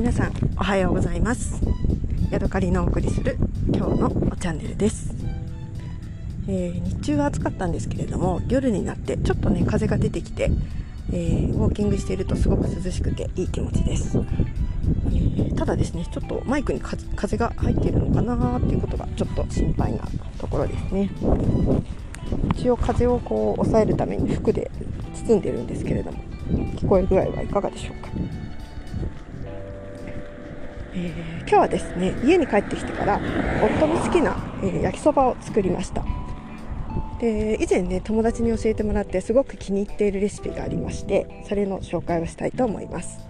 皆さんおはようございます。ヤドカリのお送りする今日のチャンネルです、えー、日中は暑かったんですけれども夜になってちょっとね風が出てきて、えー、ウォーキングしているとすごく涼しくていい気持ちです、えー、ただですねちょっとマイクに風が入っているのかなっていうことがちょっと心配なところですね。一応風をこう抑えるために服で包んでるんですけれども聞こえ具合はいかがでしょうか。えー、今日はですね家に帰ってきてから夫の好きな、えー、焼きそばを作りました。で以前ね友達に教えてもらってすごく気に入っているレシピがありましてそれの紹介をしたいと思います。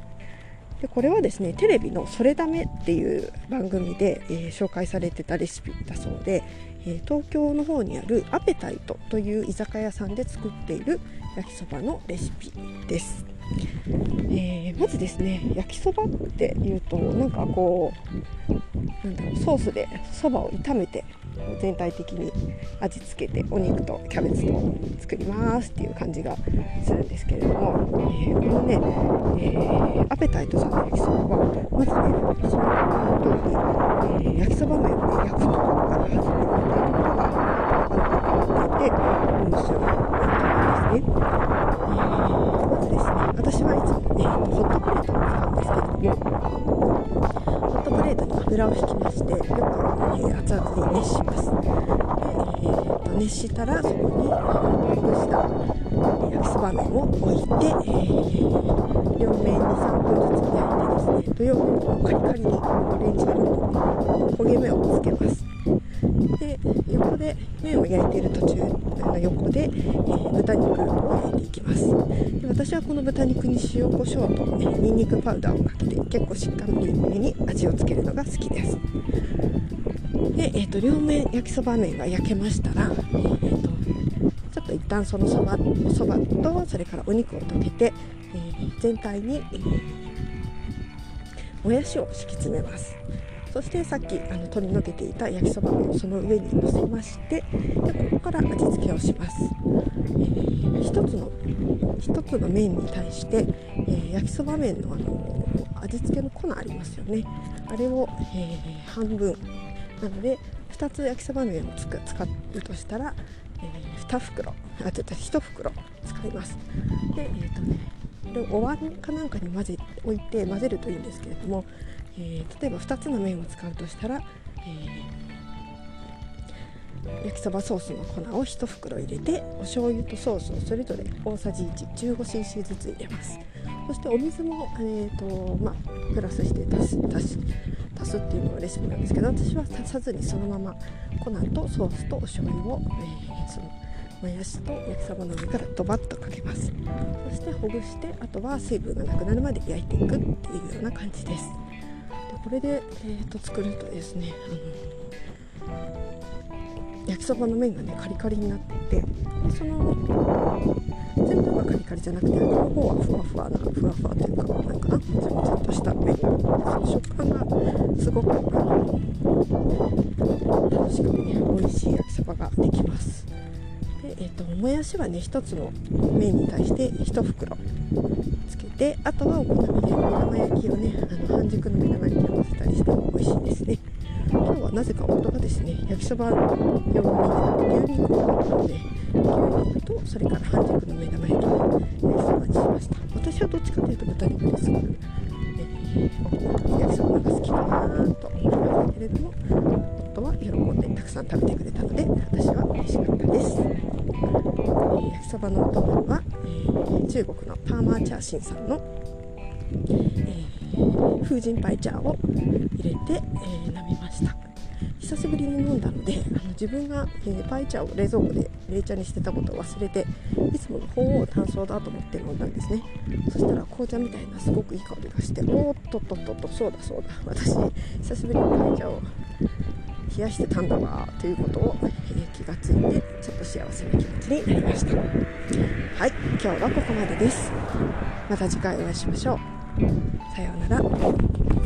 でこれはですねテレビの「それダメ」っていう番組で、えー、紹介されてたレシピだそうで、え東京の方にあるアペタイトという居酒屋さんで作っている焼きそばのレシピです。えー、まずですね焼きそばっていうとなんかこうなんだろうソースでそばを炒めて全体的に味付けてお肉とキャベツと作りますっていう感じがするんですけれども、えー、このね、えー、アペタイトさんの焼きそばはまずねその通り、えー、焼きそば麺を、ね、焼くところから始めるっていうところがあの関わっていて面白いポイントなんですね。私はいつもねホットプレートを使うんですけどもホットプレートに油を引きましてよく、えー、熱々に熱します。で、えー、と熱したらそこにほぐした焼きそば麺を置いて、えー、両面に3分ずつ焼いてですねと両面とカリカリにオレンジ色の焦げ目をつけます。でで麺を焼いている途中の横で、えー、豚肉を焼いていきます。で私はこの豚肉に塩コショウと、えー、ニンニクパウダーをかけて結構しっかりめに味をつけるのが好きです。で、えーと、両面焼きそば麺が焼けましたら、えーと、ちょっと一旦そのそばそばとそれからお肉を溶けて、えー、全体に、えー、もやしを敷き詰めます。そしてさっきあの取り除けていた焼きそばをその上に乗せましてでここから味付けをします、えー、一つの一つの麺に対して、えー、焼きそば麺のあの味付けの粉ありますよね。あれを、えー、半分。なので2つ焼きそば麺を使うとしたら、えー、2袋。あちょっと1袋使います。でえっ、ー、とねこれをお椀かなんかに混ぜ置いて混ぜるといいんですけれどもえー、例えば2つの麺を使うとしたら、えー、焼きそばソースの粉を1袋入れてお醤油とソースをそれぞれ大さじ 115cc ずつ入れます。そしてお水も、えーとまあ、プラスして足す足す足すっていうのがレシピなんですけど私は足さずにそのまま粉とソースとお醤油を、えー、そのもやしと焼きそばの上からドバッとかけます。そしてほぐしてあとは水分がなくなるまで焼いていくっていうような感じです。これで、えーと、作るとですねあの焼きそばの麺がねカリカリになってでその全部がカリカリじゃなくて上の方はふわふわなふわふわというかなんかなちょっとした麺その食感がすごくあの楽しくね美味しい焼きそばができます、えーと、もやしはね1つの麺に対して1袋つけてあとはお好みで目玉焼きをねあの半熟の目玉焼きを乗せたりしても美味しいですね。今日はなぜか夫がですね焼きそば用に牛肉を買ったので牛肉とそれから半熟の目玉焼きを焼きそばにしました。私はどっちかというと豚肉ですごく、えー、焼きそばが好きかなと思いましたけれども夫は喜んでたくさん食べてくれたので私は嬉しかったです、そばのお供は、え、中国のパーマーチャーシンさんの、えー、風神パイチャーを入れて、え飲みました。久しぶりに飲んだのであの自分が、えー、パイチャーを冷蔵庫で冷茶にしてたことを忘れていつもの方を単層だと思って飲んだんですね。そしたら紅茶みたいなすごくいい香りがしておーっとっとっとっとそうだそうだ。私久しぶりにパイチャーを冷やしてたんだわということを、えー、がついてちょっと幸せな気持ちになりました。はい今日はここまでです。また次回お会いしましょう。さようなら。